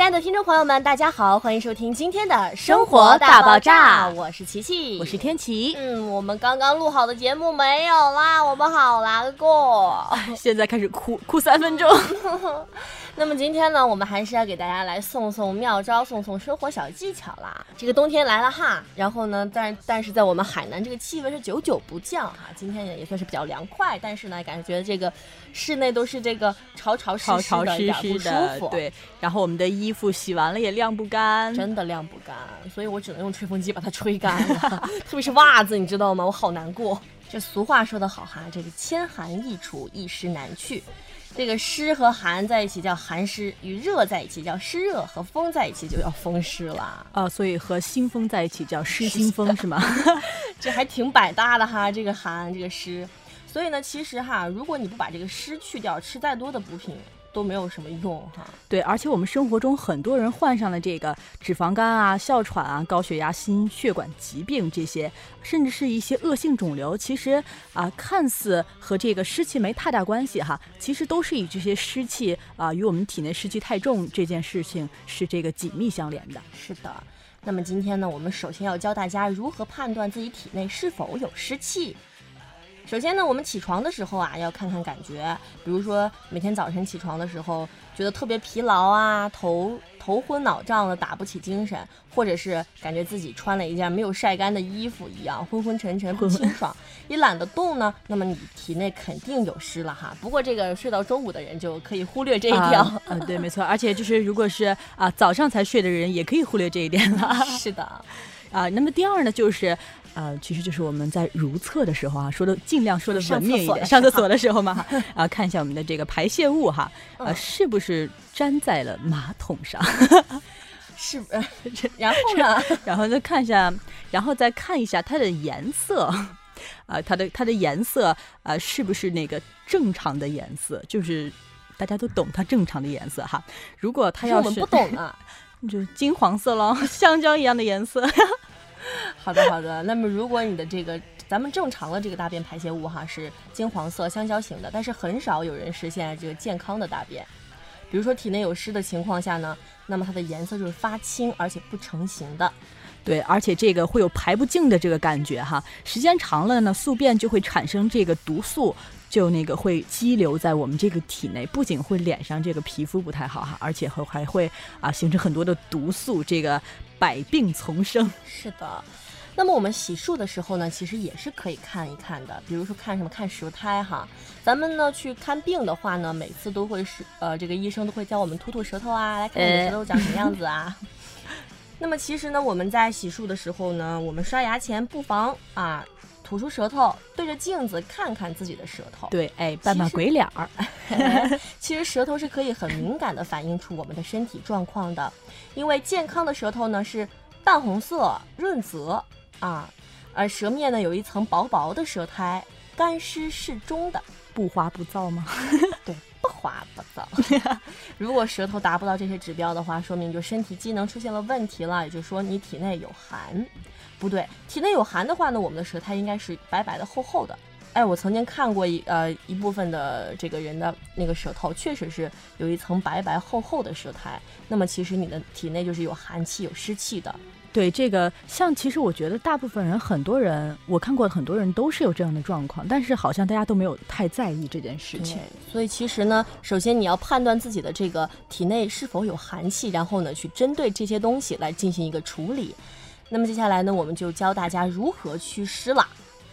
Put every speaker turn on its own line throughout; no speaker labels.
亲爱的听众朋友们，大家好，欢迎收听今天的生活大爆炸，我是琪琪，
我是天琪。
嗯，我们刚刚录好的节目没有啦，我们好难过，
现在开始哭，哭三分钟。
那么今天呢，我们还是要给大家来送送妙招，送送生活小技巧啦。这个冬天来了哈，然后呢，但但是在我们海南这个气温是久久不降哈，今天也也算是比较凉快，但是呢，感觉这个室内都是这个潮潮湿湿的，有点不舒服。
对，然后我们的衣服洗完了也晾不干，
真的晾不干，所以我只能用吹风机把它吹干了。特别是袜子，你知道吗？我好难过。这俗话说得好哈，这个千寒易除，一湿难去。这个湿和寒在一起叫寒湿，与热在一起叫湿热，和风在一起就叫风湿了
啊。所以和新风在一起叫湿新风是吗？
这还挺百搭的哈，这个寒，这个湿。所以呢，其实哈，如果你不把这个湿去掉，吃再多的补品。都没有什么用哈。
对，而且我们生活中很多人患上了这个脂肪肝啊、哮喘啊、高血压、心血管疾病这些，甚至是一些恶性肿瘤。其实啊，看似和这个湿气没太大关系哈，其实都是与这些湿气啊与我们体内湿气太重这件事情是这个紧密相连的。
是的。那么今天呢，我们首先要教大家如何判断自己体内是否有湿气。首先呢，我们起床的时候啊，要看看感觉。比如说，每天早晨起床的时候，觉得特别疲劳啊，头头昏脑胀的，打不起精神，或者是感觉自己穿了一件没有晒干的衣服一样，昏昏沉沉不清爽，也懒得动呢，那么你体内肯定有湿了哈。不过这个睡到中午的人就可以忽略这一条。
嗯，对，没错。而且就是如果是啊早上才睡的人，也可以忽略这一点了。
是的。
啊，那么第二呢，就是。呃，其实就是我们在如厕的时候啊，说的尽量说的文明一点，上厕所的时候嘛，啊，看一下我们的这个排泄物哈，呃，是不是粘在了马桶上？
是，然后呢？
然后再看一下，然后再看一下它的颜色，啊，它的它的颜色啊，是不是那个正常的颜色？就是大家都懂它正常的颜色哈。如果它要
是不懂啊，
就金黄色喽，香蕉一样的颜色。
好的，好的。那么，如果你的这个咱们正常的这个大便排泄物哈是金黄色香蕉型的，但是很少有人实现这个健康的大便。比如说体内有湿的情况下呢，那么它的颜色就是发青而且不成形的。
对，而且这个会有排不净的这个感觉哈。时间长了呢，宿便就会产生这个毒素，就那个会积留在我们这个体内，不仅会脸上这个皮肤不太好哈，而且还还会啊形成很多的毒素，这个。百病丛生，
是的。那么我们洗漱的时候呢，其实也是可以看一看的。比如说看什么？看舌苔哈。咱们呢去看病的话呢，每次都会是呃，这个医生都会教我们吐吐舌头啊，来看你的舌头长什么样子啊。那么其实呢，我们在洗漱的时候呢，我们刷牙前不妨啊吐出舌头，对着镜子看看自己的舌头。
对，哎，扮扮鬼脸儿。
其实舌头是可以很敏感的反映出我们的身体状况的，因为健康的舌头呢是淡红色、润泽啊，而舌面呢有一层薄薄的舌苔，干湿适中的，
不滑不燥吗？
对，不滑不燥。如果舌头达不到这些指标的话，说明就身体机能出现了问题了，也就是说你体内有寒。不对，体内有寒的话呢，我们的舌苔应该是白白的、厚厚的。哎，我曾经看过一呃一部分的这个人的那个舌头，确实是有一层白白厚厚的舌苔。那么其实你的体内就是有寒气、有湿气的。
对这个，像其实我觉得大部分人，很多人我看过很多人都是有这样的状况，但是好像大家都没有太在意这件事情。
所以其实呢，首先你要判断自己的这个体内是否有寒气，然后呢去针对这些东西来进行一个处理。那么接下来呢，我们就教大家如何祛湿了。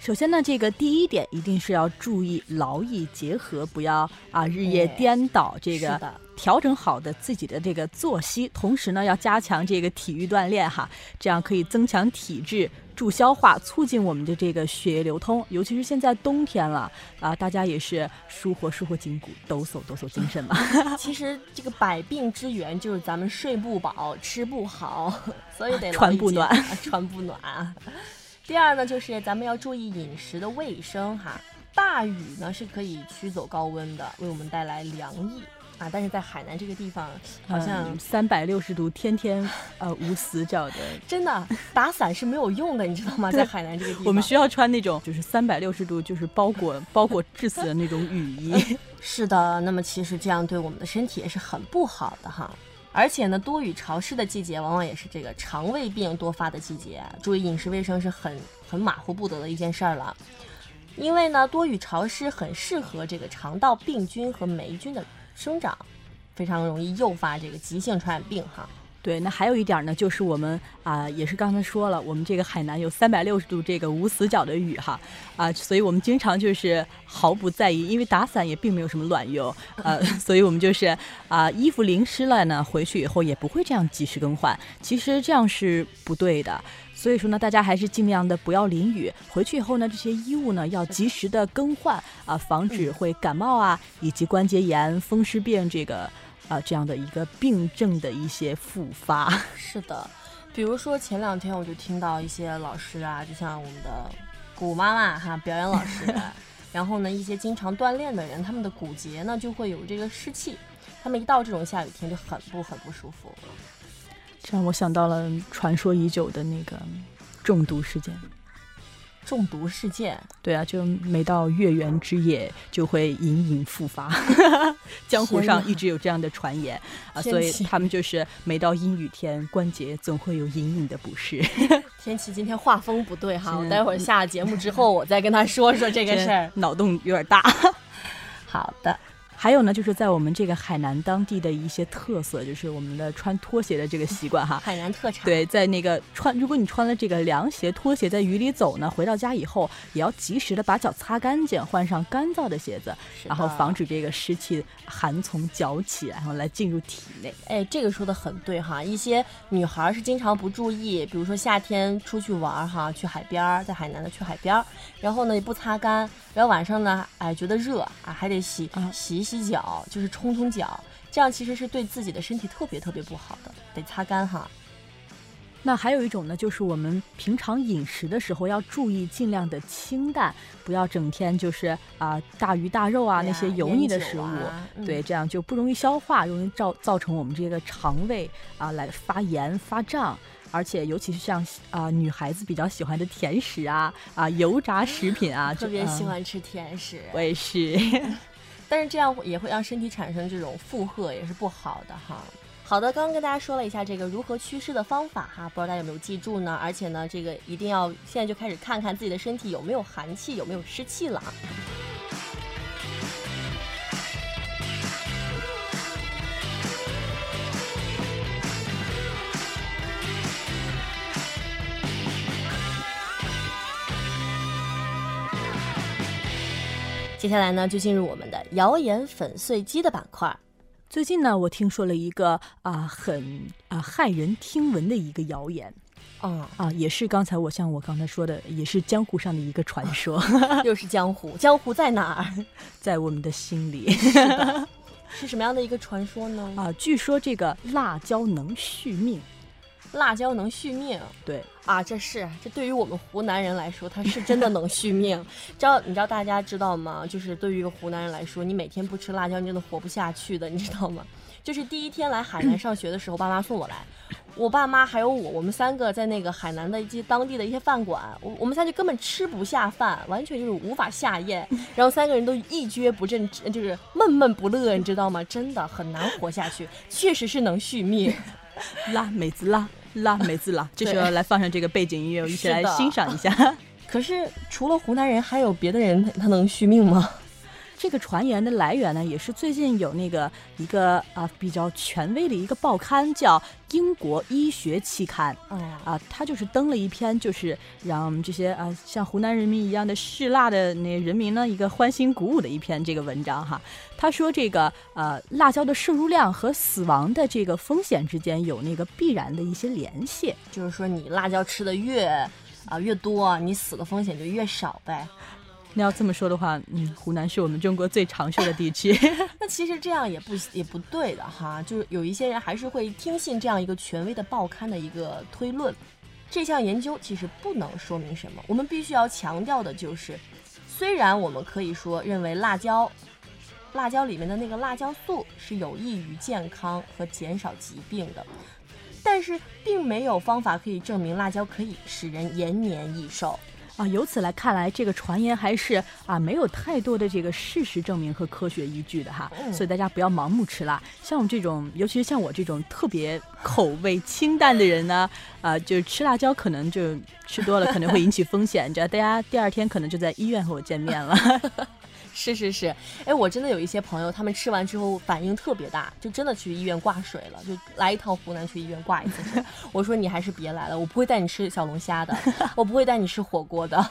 首先呢，这个第一点一定是要注意劳逸结合，不要啊日夜颠倒。这个调整好的自己的这个作息，同时呢要加强这个体育锻炼哈，这样可以增强体质、助消化、促进我们的这个血液流通。尤其是现在冬天了啊，大家也是舒活舒活筋骨，抖擞抖擞精神嘛。
其实这个百病之源 就是咱们睡不饱、吃不好，所以得
穿不暖，
穿不暖。第二呢，就是咱们要注意饮食的卫生哈。大雨呢是可以驱走高温的，为我们带来凉意啊。但是在海南这个地方，好像
三百六十度，天天呃无死角的，
真的打伞是没有用的，你知道吗？在海南这个地方，
我们需要穿那种就是三百六十度就是包裹 包裹致死的那种雨衣。
是的，那么其实这样对我们的身体也是很不好的哈。而且呢，多雨潮湿的季节，往往也是这个肠胃病多发的季节。注意饮食卫生是很很马虎不得的一件事儿了。因为呢，多雨潮湿很适合这个肠道病菌和霉菌的生长，非常容易诱发这个急性传染病哈。
对，那还有一点呢，就是我们啊，也是刚才说了，我们这个海南有三百六十度这个无死角的雨哈，啊，所以我们经常就是毫不在意，因为打伞也并没有什么卵用，呃，所以我们就是啊，衣服淋湿了呢，回去以后也不会这样及时更换，其实这样是不对的，所以说呢，大家还是尽量的不要淋雨，回去以后呢，这些衣物呢要及时的更换啊，防止会感冒啊，以及关节炎、风湿病这个。啊，这样的一个病症的一些复发，
是的，比如说前两天我就听到一些老师啊，就像我们的古妈妈哈，表演老师，然后呢，一些经常锻炼的人，他们的骨节呢就会有这个湿气，他们一到这种下雨天就很不很不舒服，
这让我想到了传说已久的那个中毒事件。
中毒事件，
对啊，就每到月圆之夜就会隐隐复发，江湖上一直有这样的传言啊，所以他们就是每到阴雨天，关节总会有隐隐的不适。
天气今天画风不对哈，我待会儿下了节目之后，我再跟他说说这个事儿。
脑洞有点大。
好的。
还有呢，就是在我们这个海南当地的一些特色，就是我们的穿拖鞋的这个习惯哈。
海南特产。
对，在那个穿，如果你穿了这个凉鞋、拖鞋在雨里走呢，回到家以后也要及时的把脚擦干净，换上干燥的鞋子，然后防止这个湿气寒从脚起，然后来进入体内。
哎，这个说的很对哈。一些女孩是经常不注意，比如说夏天出去玩哈，去海边儿，在海南的去海边儿，然后呢也不擦干，然后晚上呢，哎觉得热啊，还得洗洗。洗脚就是冲冲脚，这样其实是对自己的身体特别特别不好的，得擦干哈。
那还有一种呢，就是我们平常饮食的时候要注意，尽量的清淡，不要整天就是啊大鱼大肉啊那些油腻的食物，对，这样就不容易消化，容易造造成我们这个肠胃啊来发炎发胀，而且尤其是像啊女孩子比较喜欢的甜食啊啊油炸食品啊，
特别喜欢吃甜食，
我也是。
但是这样也会让身体产生这种负荷，也是不好的哈。好的，刚刚跟大家说了一下这个如何祛湿的方法哈，不知道大家有没有记住呢？而且呢，这个一定要现在就开始看看自己的身体有没有寒气，有没有湿气了。接下来呢，就进入我们的谣言粉碎机的板块。
最近呢，我听说了一个啊很啊骇人听闻的一个谣言，
啊
啊，也是刚才我像我刚才说的，也是江湖上的一个传说。
又是江湖，江湖在哪儿？
在我们的心里。
是什么样的一个传说呢？
啊，据说这个辣椒能续命。
辣椒能续命，
对
啊，这是这对于我们湖南人来说，它是真的能续命。知道你知道大家知道吗？就是对于一个湖南人来说，你每天不吃辣椒，你真的活不下去的，你知道吗？就是第一天来海南上学的时候，爸妈送我来，我爸妈还有我，我们三个在那个海南的一些当地的一些饭馆，我我们三个根本吃不下饭，完全就是无法下咽，然后三个人都一蹶不振，就是闷闷不乐，你知道吗？真的很难活下去，确实是能续命，
辣妹子辣。辣妹子辣，这时候来放上这个背景音乐，我一起来欣赏一下。
可是除了湖南人，还有别的人他能续命吗？
这个传言的来源呢，也是最近有那个一个啊比较权威的一个报刊，叫《英国医学期刊》。啊，他就是登了一篇，就是让这些啊像湖南人民一样的嗜辣的那人民呢，一个欢欣鼓舞的一篇这个文章哈。他说这个呃辣椒的摄入量和死亡的这个风险之间有那个必然的一些联系，
就是说你辣椒吃的越啊越多，你死的风险就越少呗。
那要这么说的话，嗯，湖南是我们中国最长寿的地区。
那其实这样也不也不对的哈，就是有一些人还是会听信这样一个权威的报刊的一个推论。这项研究其实不能说明什么。我们必须要强调的就是，虽然我们可以说认为辣椒，辣椒里面的那个辣椒素是有益于健康和减少疾病的，但是并没有方法可以证明辣椒可以使人延年益寿。
啊，由此来看来，这个传言还是啊没有太多的这个事实证明和科学依据的哈。所以大家不要盲目吃辣。像我们这种，尤其是像我这种特别口味清淡的人呢，啊，就是吃辣椒可能就吃多了可能会引起风险，这大家第二天可能就在医院和我见面了。
是是是，哎，我真的有一些朋友，他们吃完之后反应特别大，就真的去医院挂水了，就来一趟湖南去医院挂一次。我说你还是别来了，我不会带你吃小龙虾的，我不会带你吃火锅的。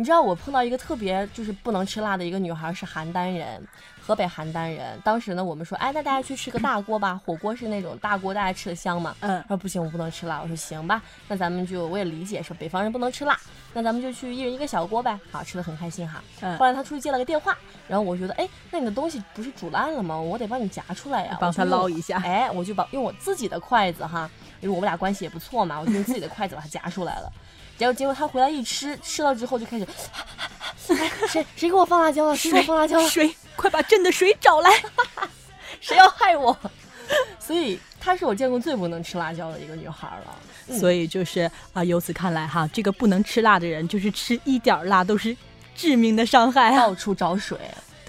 你知道我碰到一个特别就是不能吃辣的一个女孩，是邯郸人。河北邯郸人，当时呢，我们说，哎，那大家去吃个大锅吧，火锅是那种大锅，大家吃的香嘛。嗯，说不行，我不能吃辣。我说行吧，那咱们就我也理解，说北方人不能吃辣，那咱们就去一人一个小锅呗。好，吃的很开心哈。嗯。后来他出去接了个电话，然后我觉得，哎，那你的东西不是煮烂了吗？我得帮你夹出来呀，
帮他捞一下。
哎，我就把用我自己的筷子哈，因为我们俩关系也不错嘛，我就用自己的筷子把它夹出来了。结果结果他回来一吃，吃了之后就开始，谁谁给我放辣椒了？谁给我放辣椒了？
水，快把朕的水找来！
谁要害我？所以她是我见过最不能吃辣椒的一个女孩了。
所以就是啊，由此看来哈，这个不能吃辣的人，就是吃一点辣都是致命的伤害，
到处找水。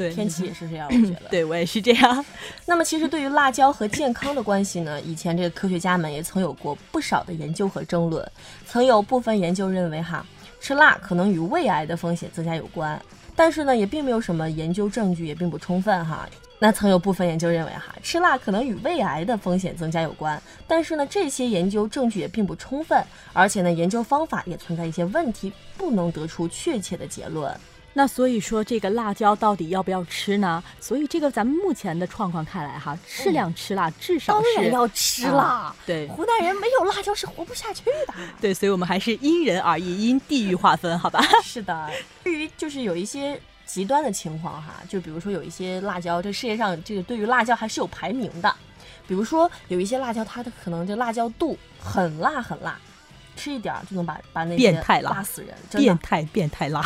对，
天气也是这样，我觉得。
对我也是这样。
那么，其实对于辣椒和健康的关系呢，以前这个科学家们也曾有过不少的研究和争论。曾有部分研究认为，哈，吃辣可能与胃癌的风险增加有关。但是呢，也并没有什么研究证据，也并不充分哈。那曾有部分研究认为，哈，吃辣可能与胃癌的风险增加有关。但是呢，这些研究证据也并不充分，而且呢，研究方法也存在一些问题，不能得出确切的结论。
那所以说，这个辣椒到底要不要吃呢？所以这个咱们目前的状况看来，哈，适量吃辣，至少
是要吃辣。
对，
湖南人没有辣椒是活不下去的。
对，所以我们还是因人而异，因地域划分，好吧？
是的。对于就是有一些极端的情况哈，就比如说有一些辣椒，这世界上这个对于辣椒还是有排名的。比如说有一些辣椒，它的可能这辣椒度很辣很辣。吃一点就能把把那
变态
辣死人，
变态变态辣，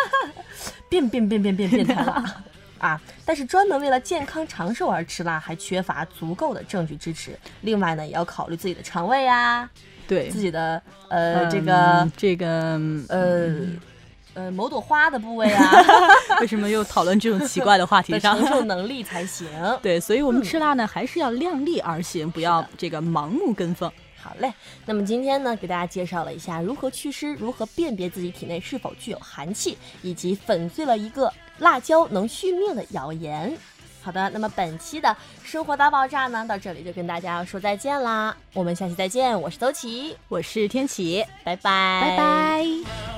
变变变变变变态辣 啊！但是专门为了健康长寿而吃辣，还缺乏足够的证据支持。另外呢，也要考虑自己的肠胃呀，
对
自己的呃这个
这个
呃呃某朵花的部位啊。
为什么又讨论这种奇怪的话题？
承受 能力才行。
对，所以我们吃辣呢，还是要量力而行，不要这个盲目跟风。
好嘞，那么今天呢，给大家介绍了一下如何祛湿，如何辨别自己体内是否具有寒气，以及粉碎了一个辣椒能续命的谣言。好的，那么本期的生活大爆炸呢，到这里就跟大家说再见啦，我们下期再见，我是周琦，
我是天启，
拜拜，
拜拜。